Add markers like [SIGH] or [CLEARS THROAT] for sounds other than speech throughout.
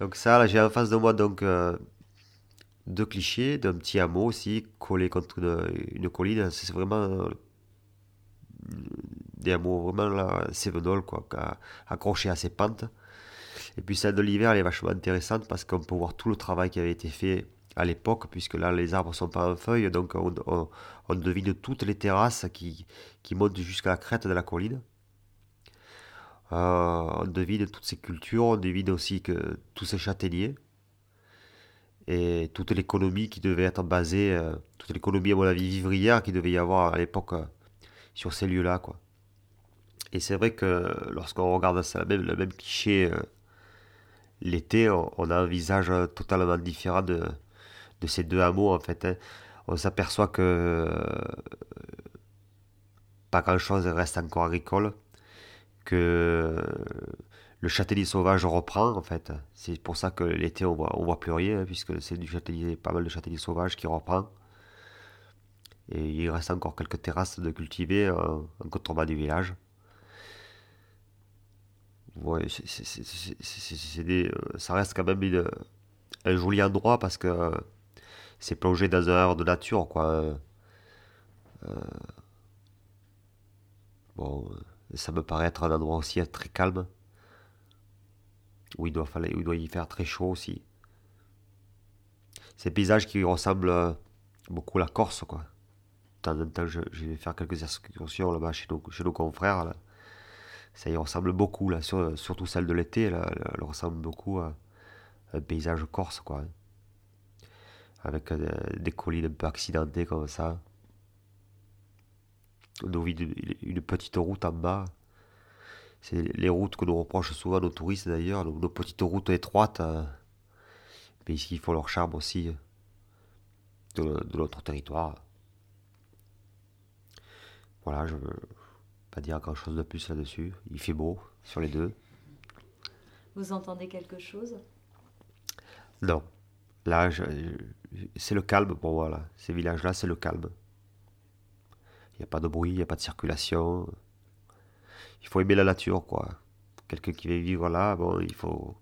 Donc ça, là, j'ai en face de moi donc euh, deux clichés d'un petit hameau aussi collé contre une, colline. C'est vraiment euh, des hameaux vraiment là, Sévenol, quoi, accrochés à ses pentes. Et puis celle de l'hiver, elle est vachement intéressante parce qu'on peut voir tout le travail qui avait été fait à l'époque, puisque là les arbres sont pas en feuilles, donc on, devine toutes les terrasses qui montent jusqu'à la crête de la colline. Euh, on devine toutes ces cultures, on devine aussi que tous ces châtaigniers et toute l'économie qui devait être basée, euh, toute l'économie à mon avis vivrière qui devait y avoir à l'époque euh, sur ces lieux-là. quoi. Et c'est vrai que lorsqu'on regarde ça, même, le même cliché l'été, on, a un visage totalement différent de, de ces deux hameaux en fait. Hein. On s'aperçoit que pas grand-chose reste encore agricole que le châtaignier sauvage reprend en fait. C'est pour ça que l'été on voit, on voit plus rien, puisque c'est du châtaignier, pas mal de châtaignier sauvage qui reprend. Et il reste encore quelques terrasses de cultiver en, contrebas du village. Ça reste quand même un joli endroit parce que c'est plongé dans un air de nature, quoi. Euh, bon, ça me paraît être un endroit aussi très calme, où il doit, falloir, il doit y faire très chaud aussi. Ces paysages qui ressemblent beaucoup à la Corse, quoi. De temps en temps, je, vais faire quelques excursions là-bas chez nos, confrères. Ça y ressemble beaucoup, là, surtout celle de l'été, elle, ressemble beaucoup à un paysage corse, quoi. Avec euh, des collines un peu accidentées comme ça une petite route en bas. C'est les routes que nous reprochent souvent nos touristes d'ailleurs, nos petites routes étroites. Euh, mais ici, il faut leur charme aussi euh, de, notre territoire. Voilà, je ne veux pas dire grand chose de plus là-dessus. Il fait beau sur les deux. Vous entendez quelque chose? Non. Là, c'est le calme pour moi. Là. Ces villages-là, c'est le calme. N'y a pas de bruit, il n'y a pas de circulation. Il faut aimer la nature, quoi. Quelqu'un qui veut vivre là, bon, il faut,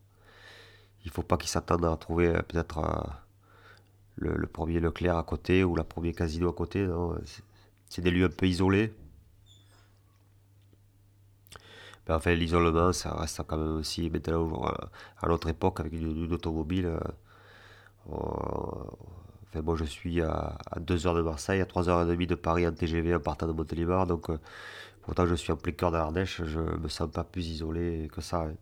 il faut pas qu'il s'attende à trouver euh, peut-être euh, le, premier Leclerc à côté ou la première casino à côté. C'est des lieux un peu isolés. Mais enfin, l'isolement, ça reste quand même aussi maintenant à notre époque avec une, automobile. Euh, Moi, je suis à, 2 heures de Marseille, à 3 heures et demie de Paris en TGV en partant de Montélimar. Donc, euh, pourtant, je suis en plein cœur de l'Ardèche. Je me sens pas plus isolé que ça. Hein.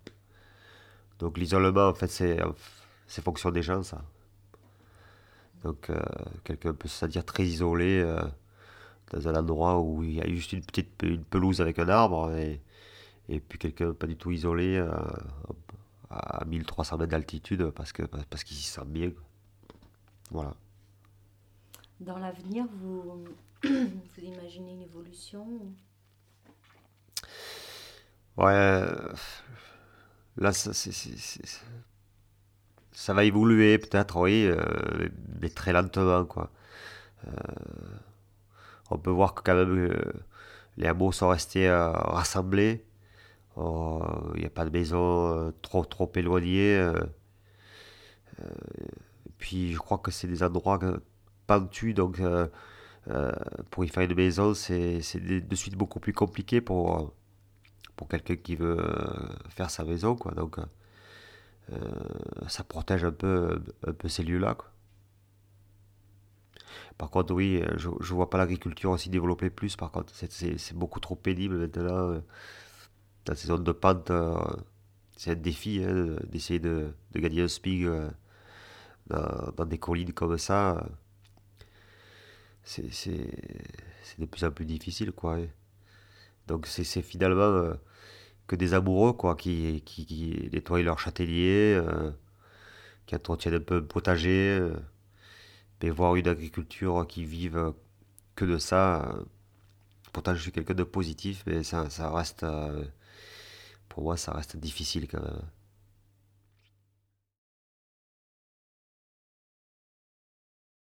Donc, l'isolement, en fait, c'est, c'est fonction des gens, ça. Donc, euh, quelqu'un peut se sentir très isolé euh, dans un endroit où il y a juste une petite pelouse avec un arbre. Et, et puis, quelqu'un pas du tout isolé à 1300 mètres d'altitude parce, que, parce qu'il s'y sent bien. Voilà. Dans l'avenir, vous, [CLEARS THROAT] vous imaginez une évolution Ouais, là, ça, va évoluer peut-être, oui, euh, mais très lentement, quoi. Euh, on peut voir que quand même euh, les hameaux sont restés rassemblés. Il n'y a pas de maison trop trop éloignées. puis je crois que c'est des endroits pentu, donc euh, euh, pour y faire une maison, c'est de suite beaucoup plus compliqué pour, euh, pour quelqu'un qui veut faire sa maison, quoi. Donc, ça protège un peu, un peu ces lieux-là, Par contre, oui, je ne vois pas l'agriculture aussi développer plus. Par contre, c'est beaucoup trop pénible maintenant. Dans ces zones de pente, c'est un défi hein, d'essayer de, de, gagner un spig dans, des collines comme ça c'est de plus en plus difficile, quoi. Donc c'est finalement euh, que des amoureux, quoi, qui, qui, nettoient leur châtaignier, euh, qui entretiennent un peu un potager, euh, mais voir une agriculture qui vive que de ça. pourtant, je suis quelqu'un de positif, mais ça, ça reste, pour moi, ça reste difficile quand même.